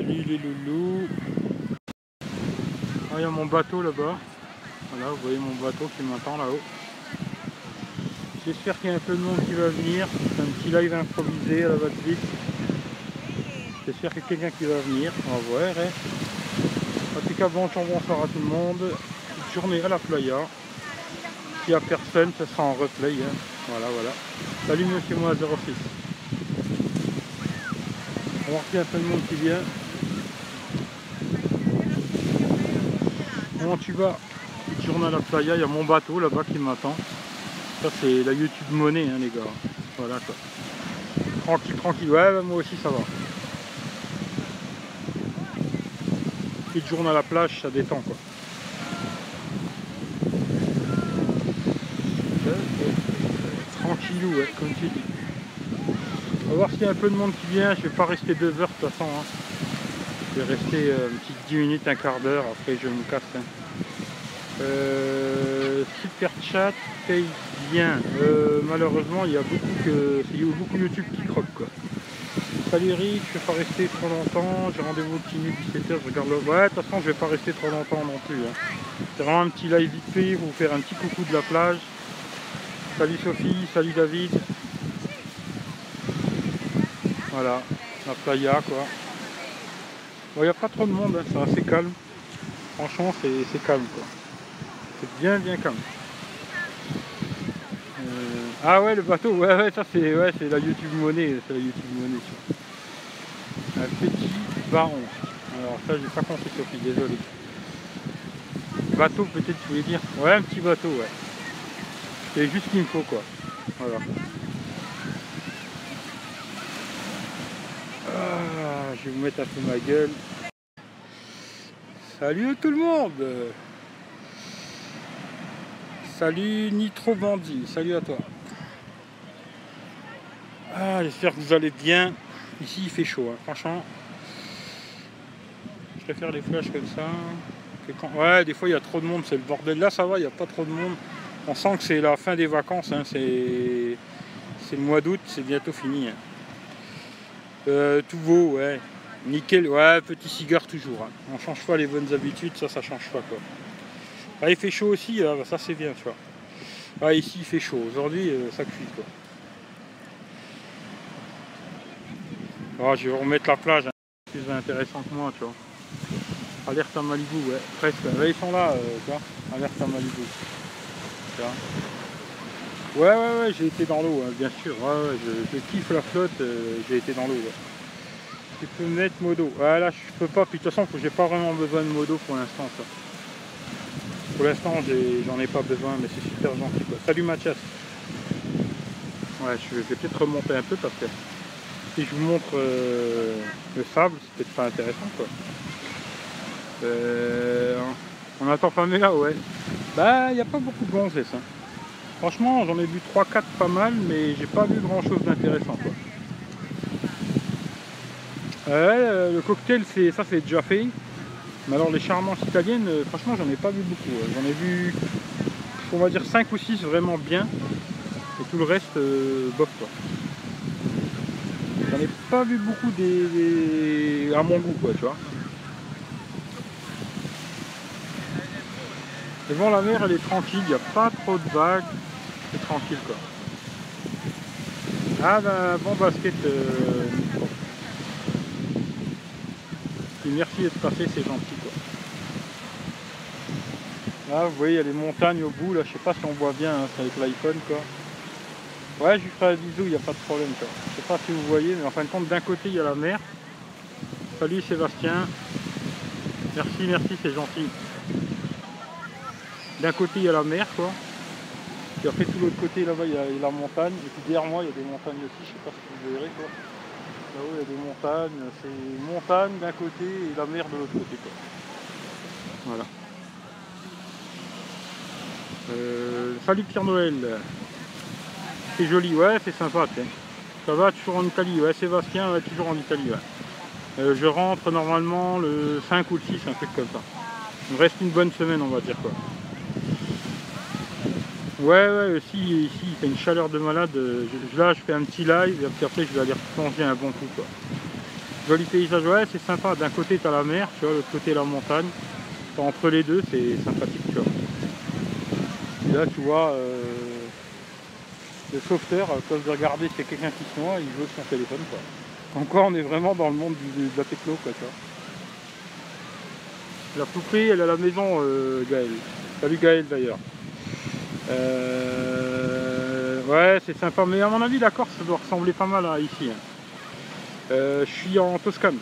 Salut les loulous. Ah, il y a mon bateau là-bas. Voilà, vous voyez mon bateau qui m'attend là-haut. J'espère qu'il y a un peu de monde qui va venir. C'est un petit live improvisé à la va-vite. J'espère qu'il y a quelqu'un qui va venir. On va voir. hein. En tout cas, bonjour, bonsoir à tout le monde. Journée à la playa. S'il n'y a personne, ce sera en replay. hein. Voilà, voilà. Salut monsieur moi 06. On va voir s'il y a un peu de monde qui vient. Tu vas journée à la playa, il y a mon bateau là-bas qui m'attend. Ça c'est la YouTube monnaie hein, les gars. Voilà quoi. Tranquille, tranquille. Ouais, moi aussi ça va. Petite journée à la plage, ça détend quoi. Tranquillou, ouais, comme tu dis. On va voir s'il y a un peu de monde qui vient. Je vais pas rester deux heures de toute façon. hein. Je vais rester euh, une petite 10 minutes, un quart d'heure. Après, je me casse. hein. Euh, super chat paye bien. Euh, malheureusement, il y a beaucoup que il y a beaucoup YouTube qui croquent quoi. Salut Eric, je vais pas rester trop longtemps. J'ai rendez-vous au petit 17h. Je regarde le. Ouais, de toute façon, je vais pas rester trop longtemps non plus. hein. C'est vraiment un petit live vite fait. Vous faire un petit coucou de la plage. Salut Sophie, salut David. Voilà, la playa quoi. Bon, il n'y a pas trop de monde, hein, c'est assez calme. Franchement, c'est calme quoi. C'est bien, bien calme. Euh, Ah ouais, le bateau, ouais, ouais, ça c'est ouais, la YouTube monnaie, c'est la YouTube monnaie. Un petit baron. Alors ça, j'ai pas compris Sophie, désolé. Bateau peut-être, tu voulais dire? Ouais, un petit bateau, ouais. C'est juste ce qu'il me faut quoi. Voilà. Ah, je vais vous mettre un peu ma gueule. Salut tout le monde Salut Nitro Bandit, salut à toi. Ah, j'espère que vous allez bien. Ici il fait chaud, hein. franchement. Je préfère les flashs comme ça. Ouais, des fois il y a trop de monde, c'est le bordel. Là ça va, il n'y a pas trop de monde. On sent que c'est la fin des vacances, hein. c'est le mois d'août, c'est bientôt fini. hein. Euh, tout beau, ouais. Nickel, ouais, petit cigare toujours. On change pas les bonnes habitudes, ça, ça change pas quoi. Ah, il fait chaud aussi, hein, ça c'est bien, tu vois. Ah, ici il fait chaud, aujourd'hui euh, ça cuit quoi. Ah, je vais remettre la plage, hein. plus intéressant que moi, tu vois. Alerte à Malibu, ouais, presque. Ils sont là, euh. Alerte à Malibu. Ouais, ouais, ouais, j'ai été dans l'eau, hein, bien sûr. Je, kiffe la flotte, euh, j'ai été dans l'eau. ouais. Tu peux me mettre modo. Ah là, je peux pas, puis de toute façon, j'ai pas vraiment besoin de modo pour l'instant. ça. Pour l'instant, j'en ai, pas besoin, mais c'est super gentil. Quoi. Salut Mathias. Ouais, je vais peut-être remonter un peu parce que si je vous montre euh, le sable, c'est peut-être pas intéressant. Quoi. Euh, on attend pas là, ouais. Bah, il n'y a pas beaucoup de gonzesses. hein. Franchement, j'en ai vu 3-4 pas mal, mais j'ai pas vu grand chose d'intéressant. euh, le cocktail, c'est ça c'est déjà fait. Mais alors les charmantes italiennes, euh, franchement, j'en ai pas vu beaucoup. ouais. J'en ai vu, on va dire 5 ou 6 vraiment bien. Et tout le reste, euh, bof quoi. J'en ai pas vu beaucoup des, à mon goût quoi, tu vois. Bon, la mer, elle est tranquille, il n'y a pas trop de vagues. C'est tranquille quoi. Ah ben, bon basket. euh, Merci d'être passé, c'est gentil quoi. Là, vous voyez, il y a les montagnes au bout, là, je sais pas si on voit bien, hein, c'est avec l'iPhone quoi. Ouais, je lui ferai un bisou, il n'y a pas de problème quoi. Je sais pas si vous voyez, mais en fin de compte, d'un côté, il y a la mer. Salut Sébastien. Merci, merci, c'est gentil. D'un côté, il y a la mer quoi. Puis après, tout l'autre côté, là-bas, il y a la montagne. Et puis derrière moi, il y a des montagnes aussi, je sais pas si vous verrez quoi. Là-haut, il y a des montagnes. C'est montagne d'un côté et la mer de l'autre côté quoi. Voilà. Euh, salut Pierre Noël. C'est joli, ouais, c'est sympa. Ça va toujours en Italie, ouais, Sébastien, ouais, toujours en Italie. Euh, je rentre normalement le 5 ou le 6, un truc comme ça. Il me reste une bonne semaine, on va dire quoi. Ouais, ouais, ici, ici, il fait une chaleur de malade. euh, je- là, je fais un petit live et puis après, je vais aller replonger un bon coup, quoi. Joli paysage, ouais, c'est sympa. D'un côté, tu as la mer, tu vois, l'autre côté, la montagne. Entre les deux, c'est sympathique, tu vois. Et là, tu vois, euh, le sauveteur, à de regarder s'il quelqu'un qui se noie, il veut son téléphone, quoi. Encore, on est vraiment dans le monde de la techno, quoi, tu vois. La poupée, elle est à la maison, euh, Gaël. Salut Gaël, d'ailleurs. Euh, ouais, c'est sympa, mais à mon avis, la Corse, doit ressembler pas mal à ici. Hein. Euh, je suis en Toscane.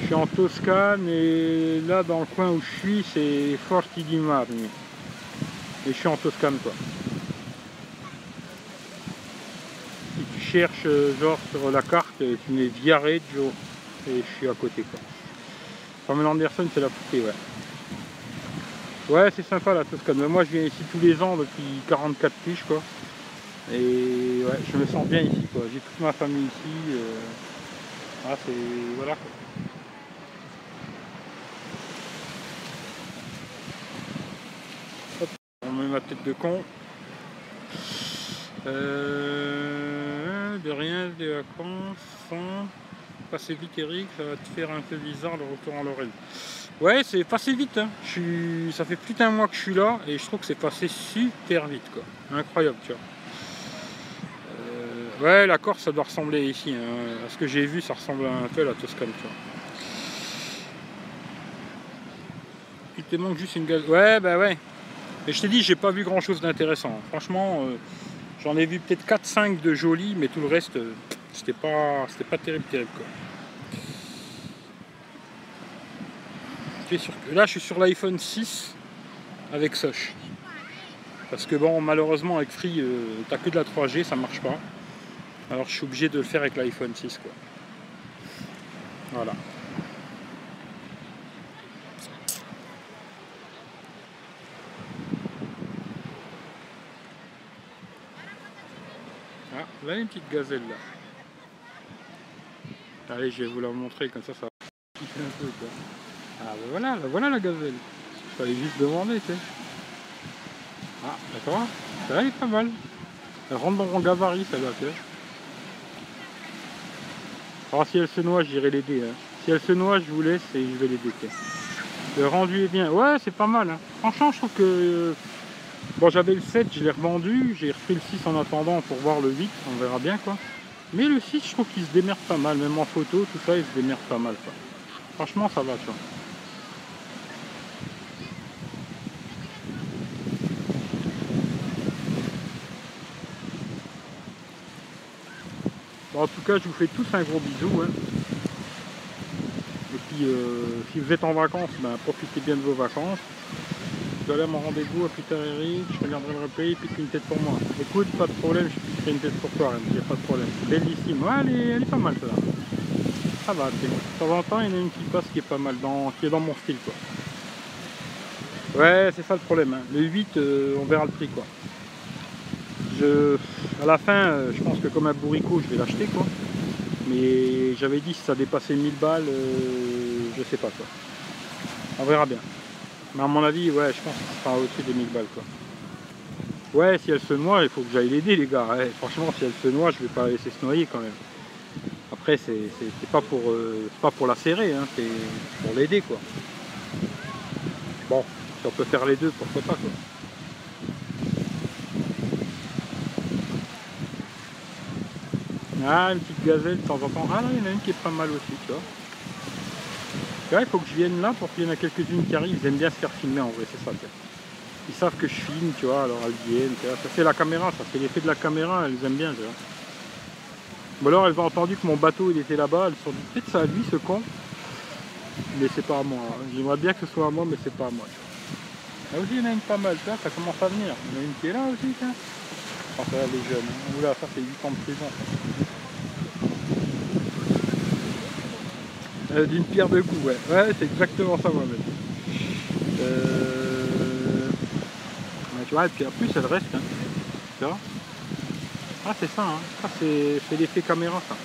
Je suis en Toscane et là dans le coin où je suis c'est Forti di. Et je suis en Toscane quoi. Si tu cherches euh, genre sur la carte, tu mets Viareggio et je suis à côté quoi. Pamela Anderson c'est la poupée ouais. Ouais c'est sympa la Toscane. Moi je viens ici tous les ans depuis 44 piges quoi. Et ouais, je me sens bien ici quoi. J'ai toute ma famille ici. Ah, c'est. Voilà quoi. On met ma tête de con. Euh... De rien, des vacances. Sans... Passer vite Eric, ça va te faire un peu bizarre le retour en Lorraine. Ouais, c'est passé vite. Hein. Ça fait plus d'un mois que je suis là et je trouve que c'est passé super vite quoi. Incroyable, tu vois. Ouais, la Corse, ça doit ressembler ici. Hein. À ce que j'ai vu, ça ressemble un peu à la Toscane, tu vois. Il te manque juste une gaz. Ouais, bah ouais. Mais je t'ai dit, j'ai pas vu grand chose d'intéressant. Franchement, euh, j'en ai vu peut-être 4-5 de jolis, mais tout le reste, euh, c'était pas, pas terrible, terrible quoi. Là, je suis sur l'iPhone 6 avec Soch. Parce que bon, malheureusement, avec Free, euh, t'as que de la 3G, ça marche pas. Alors je suis obligé de le faire avec l'iPhone 6 quoi. Voilà. Ah, là une petite gazelle là. Allez, je vais vous la montrer comme ça, ça un peu. Ah ben voilà, ben voilà la gazelle. Fallait juste demander, tu sais. Ah, d'accord. Elle est pas mal. Elle rentre dans mon gabarit, celle-là, tu sais. Alors si elle se noie, j'irai l'aider. Hein. Si elle se noie, je vous laisse et je vais l'aider. Le rendu est bien. Ouais, c'est pas mal. Hein. Franchement, je trouve que... Euh, bon, j'avais le 7, je l'ai revendu. J'ai repris le 6 en attendant pour voir le 8. On verra bien, quoi. Mais le 6, je trouve qu'il se démerde pas mal. Même en photo, tout ça, il se démerde pas mal, quoi. Franchement, ça va, tu vois. En tout cas, je vous fais tous un gros bisou. Hein. Et puis, euh, si vous êtes en vacances, ben, profitez bien de vos vacances. Je aller à mon rendez-vous à Eric. Je regarderai le replay, puis une tête pour moi. Écoute, pas de problème, je fais une tête pour toi, il n'y a pas de problème. Bellissime. Ouais, elle est, elle est pas mal, ça. Ça va, c'est bon. De temps en il y en a une qui passe qui est pas mal, dans, qui est dans mon style, quoi. Ouais, c'est ça le problème. Hein. Le 8, euh, on verra le prix, quoi. Je, à la fin, euh, je pense que comme un bourricot, je vais l'acheter quoi. Mais j'avais dit si ça dépassait 1000 balles, euh, je sais pas quoi. On verra bien. Mais à mon avis, ouais, je pense que ça sera au-dessus des 1000 balles quoi. Ouais, si elle se noie, il faut que j'aille l'aider les gars. franchement, si elle se noie, je vais pas la laisser se noyer quand même. Après, c'est pas pour euh, pas pour la serrer, hein, c'est pour l'aider quoi. Bon, si on peut faire les deux, pourquoi pas quoi. Ah, une petite gazelle de temps en temps. Ah là, il y en a une qui est pas mal aussi, tu vois. Ouais, il faut que je vienne là pour qu'il y en ait quelques-unes qui arrivent. Ils aiment bien se faire filmer en vrai, c'est ça. Ils savent que je filme, tu vois, alors elles viennent. Tu vois. Ça c'est la caméra, ça c'est l'effet de la caméra, elles aiment bien, tu vois. Ou alors elles ont entendu que mon bateau il était là-bas, elles se sont dit peut-être ça à lui ce con. Mais c'est pas à moi. J'aimerais bien que ce soit à moi, mais c'est pas à moi. Aussi il y en a une pas mal, tu ça commence à venir. Il y en a une qui est là aussi, tiens. Ça, elle est jeune. Hein. Oula, ça c'est 8 ans de prison. Euh, d'une pierre de coups, ouais. Ouais, c'est exactement ça, moi-même. Euh... tu vois, et puis en plus, elle reste. Hein. Tu vois? Ah, c'est ça, hein. Ça, c'est l'effet caméra, ça.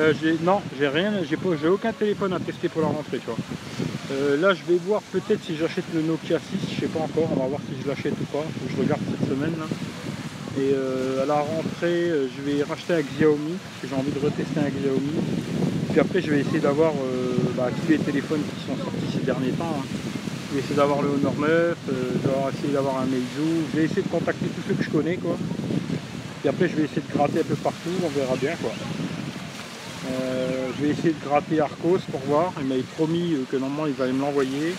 Euh, non, j'ai rien, j'ai aucun téléphone à tester pour la rentrée, tu vois. Euh, là, je vais voir peut-être si j'achète le Nokia 6, je sais pas encore, on va voir si je l'achète ou pas, je regarde cette semaine. Là. Et euh, à la rentrée, je vais racheter un Xiaomi, parce que j'ai envie de retester un Xiaomi. Puis après, je vais essayer d'avoir bah, tous les téléphones qui sont sortis ces derniers temps. Hein. Je vais essayer d'avoir le Honor 9, je vais essayer d'avoir un Meizu, je vais essayer de contacter tous ceux que je connais, quoi. Et après, je vais essayer de gratter un peu partout, on verra bien, quoi. Euh, je vais essayer de gratter Arcos pour voir. Il m'avait promis euh, que normalement ils allaient me l'envoyer.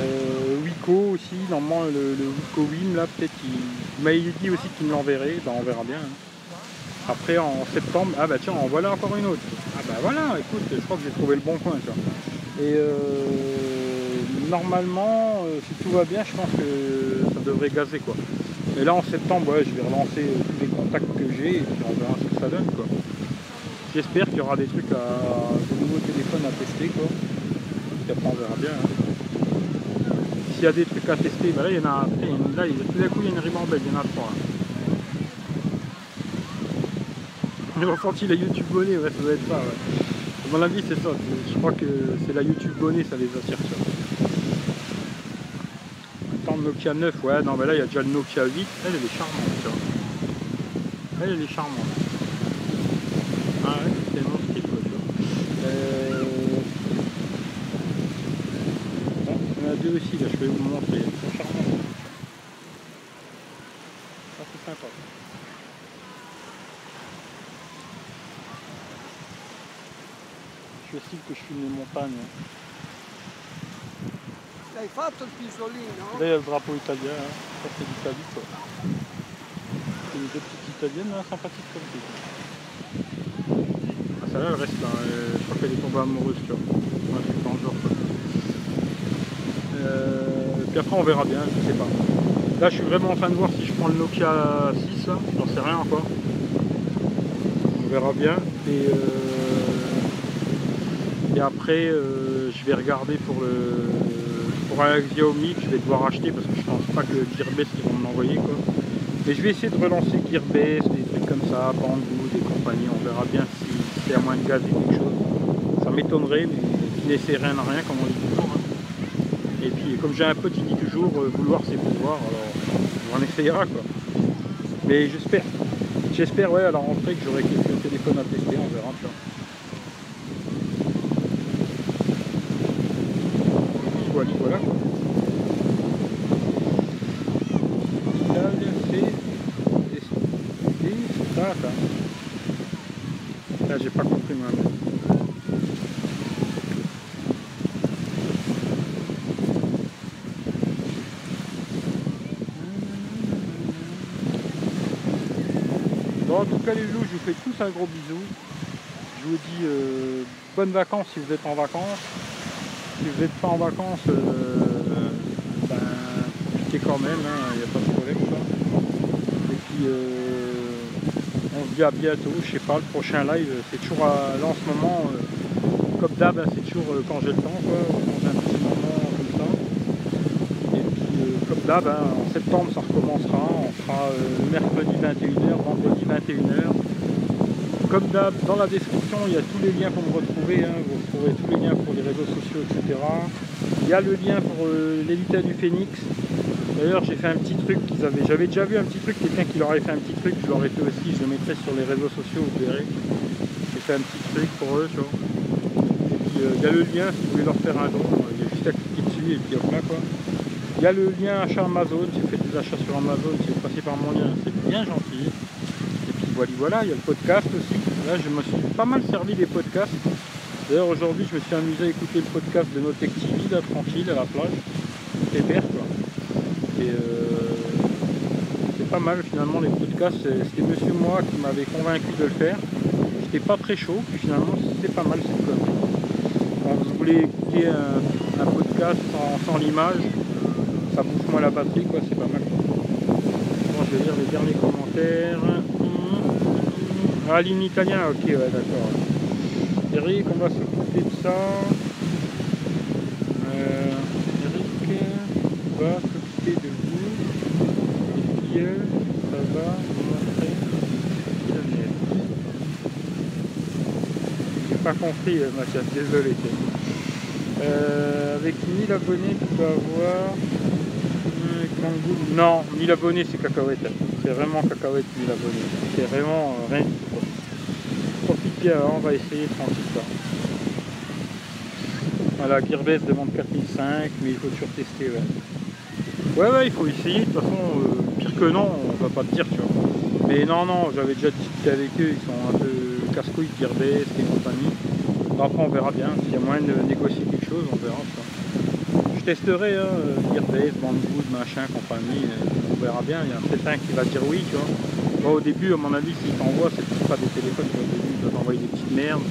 Euh, Wico aussi, normalement le, Wico Wim là peut-être il, m'avait dit aussi qu'il me l'enverrait, ben, on verra bien. Hein. Après en septembre, ah bah tiens en voilà encore une autre. Ah bah voilà, écoute, je crois que j'ai trouvé le bon coin Et normalement, si tout va bien, je pense que ça devrait gazer quoi. Mais là en septembre, je vais relancer tous les contacts que j'ai et puis on verra ce que ça donne quoi. J'espère qu'il y aura des trucs à de nouveaux téléphones à tester quoi. Après on verra bien. Hein. S'il y a des trucs à tester, ben là il y en a là tout d'un coup il y a une ribambelle, il y en a trois. J'ai ressenti la YouTube bonnet, ouais ça doit être ça ouais. À mon avis c'est ça, je crois que c'est la YouTube bonnet, ça les attire ça. Attends Nokia 9, ouais non mais là il y a déjà le Nokia 8, elle est charmante tu vois. Elle est charmante. Aussi, là, je vais vous montrer. Ils sont charmants. Ça, c'est sympa. Je sais que je filme les montagnes. L'hai fatto il pisolino? Là, il y a le drapeau italien, hein. ça c'est l'Italie quoi. C'est une deux petites italiennes là, sympathiques comme ça. Ah, celle-là elle reste là, je crois qu'elle est tombée amoureuse, tu vois je suis pas en genre quoi. Euh, puis après on verra bien, je sais pas. Là je suis vraiment en train de voir si je prends le Nokia 6, j'en sais rien encore. On verra bien. Et, euh, et après euh, je vais regarder pour le pour un Xiaomi que je vais devoir acheter parce que je pense pas que Gearbest ils vont m'envoyer quoi. Et je vais essayer de relancer Gearbest, des trucs comme ça, Banggood des compagnies, on verra bien si c'est à moins de gaz ou quelque chose. Ça m'étonnerait, mais qui n'essaie rien à rien comme on dit toujours. Hein. Et puis comme j'ai un pote qui dit toujours euh, vouloir c'est pouvoir, alors on essayera quoi. Mais j'espère. J'espère ouais à la rentrée que j'aurai quelques téléphones à tester, on verra tu vois. Voilà, voilà quoi. Là j'ai pas compris moi-même. En tout cas les loups, je vous fais tous un gros bisou. Je vous dis euh, bonnes vacances si vous êtes en vacances. Si vous n'êtes pas en vacances, euh, ben, quand même, il hein, n'y a pas de problème. Et puis euh, on se dit à bientôt, je sais pas, le prochain live, c'est toujours là en ce moment, comme d'hab, hein, c'est toujours quand j'ai le temps, quand j'ai un petit moment comme ça. Et puis comme d'hab, hein, en septembre ça recommencera, on fera mercredi 21h, vendredi 21h. Comme d'hab, dans la description, il y a tous les liens pour me retrouver. Hein. Vous retrouverez tous les liens pour les réseaux sociaux, etc. Il y a le lien pour euh, du Phoenix. D'ailleurs, j'ai fait un petit truc qu'ils avaient. J'avais déjà vu un petit truc, quelqu'un qui leur avait fait un petit truc, je l'aurais fait aussi, je le mettrai sur les réseaux sociaux, vous verrez. J'ai fait un petit truc pour eux, tu vois. Et puis euh, il y a le lien si vous voulez leur faire un don, il y a juste à cliquer dessus et puis hop là quoi. Il y a le lien achat Amazon, si vous faites des achats sur Amazon, si vous passez par mon lien, c'est bien gentil voilà, il y a le podcast aussi. Là, je me suis pas mal servi des podcasts. D'ailleurs, aujourd'hui, je me suis amusé à écouter le podcast de Notec TV, là, tranquille, à la plage. Quoi. Et euh, c'est pas mal, finalement, les podcasts. C'était Monsieur Moi qui m'avait convaincu de le faire. J'étais pas très chaud, puis finalement, c'est pas mal cette. Quand vous voulez écouter un, podcast sans, l'image, ça bouffe moins la batterie, quoi, c'est pas mal. Bon, je vais lire les derniers commentaires. Ah, ligne italien, ok, ouais, d'accord. Eric, on va s'occuper de ça. Euh, Eric va s'occuper de vous. Et puis ça va montrer qui pas compris, euh, Mathias, désolé. Euh, avec 1000 abonnés, tu peux avoir. euh. Non, 1000 abonnés, c'est cacahuète. C'est vraiment cacahuète, 1000 abonnés. C'est vraiment euh, rien hein, on va essayer tranquille. quoi. Voilà, Gearbest demande 4005, mais il faut toujours tester. Ouais, ouais, ouais il faut essayer. De toute façon, euh, pire que non, on va pas te dire, tu vois. Mais non, non, j'avais déjà discuté avec eux, ils sont un peu casse-couilles, Gearbest et compagnie. Après, on verra bien. S'il y a moyen de négocier quelque chose, on verra. tu vois. Je testerai hein, euh, Gearbest, machin, compagnie. euh, On verra bien. Il y a peut-être un qui va dire oui, tu vois. Bon, au début, à mon avis, s'il t'envoie, c'est pas des téléphones. Au début, il doit t'envoyer des petites merdes.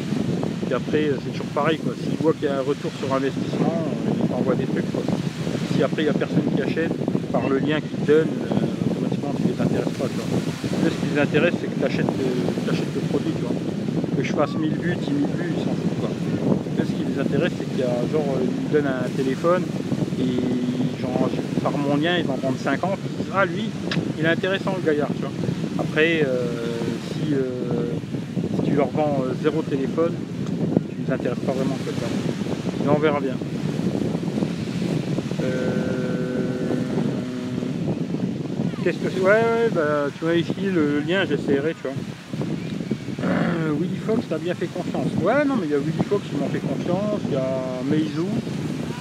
Puis après, euh, c'est toujours pareil. quoi. S'il voit qu'il y a un retour sur investissement, euh, il t'envoie des trucs. Quoi. Si après, il n'y a personne qui achète, par le lien qu'il te donne, euh, automatiquement, tu les intéresses pas. Eux, ce qui les intéresse, c'est que tu achètes, le produit. Tu. Que je fasse 1000 vues, 10 000 vues, ils s'en foutent. Quoi. Ce qui les intéresse, c'est qu'il y a euh, ils me donnent un téléphone et genre, par mon lien, ils en vendent 50. Ils disent, ah, lui, il est intéressant le gaillard. Après, euh, si, euh, si tu leur vends euh, zéro téléphone, tu les intéresses pas vraiment. Vois. Mais on verra bien. Qu'est-ce que c'est? Ouais, ouais, bah, tu m'as ici le lien, j'essaierai, tu vois. Willy Fox t'a bien fait confiance. Ouais, non, mais il y a Willy Fox qui m'ont fait confiance, il y a Meizu.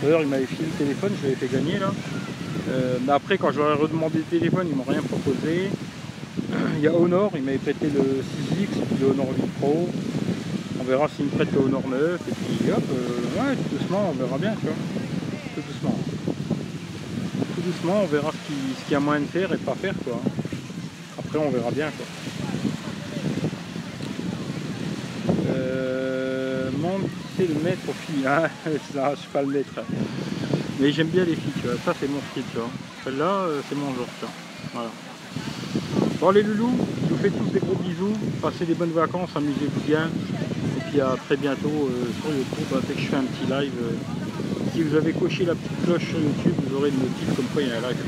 D'ailleurs, il m'avait filé le téléphone, je l'avais fait gagner là. Euh, mais après, quand ai redemandé le téléphone, ils m'ont rien proposé. Il y a Honor, il m'avait prêté le 6X et puis le Honor 8 Pro. On verra s'il me prête le Honor 9 et puis hop, euh, ouais, tout doucement, on verra bien, tu vois. Tout doucement. Tout doucement, on verra ce qui- ce qu'il y a moyen de faire et pas faire, quoi. Après, on verra bien, quoi. Euh, montre qui c'est le maître aux filles. Ça, je suis pas le maître. Mais j'aime bien les filles, tu vois. Ça, c'est mon style, tu vois. Celle-là, euh, c'est mon genre, tu vois. Voilà. Bon, les loulous, je vous fais tous des gros bisous. Passez des bonnes vacances, amusez-vous bien. Et puis à très bientôt euh, sur YouTube, hein, dès que je fais un petit live. euh, si vous avez coché la petite cloche sur YouTube, vous aurez une notif comme quoi il y a un live.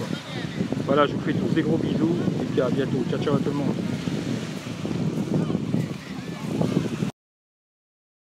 Voilà, je vous fais tous des gros bisous. Et puis à bientôt. Ciao, ciao à tout le monde.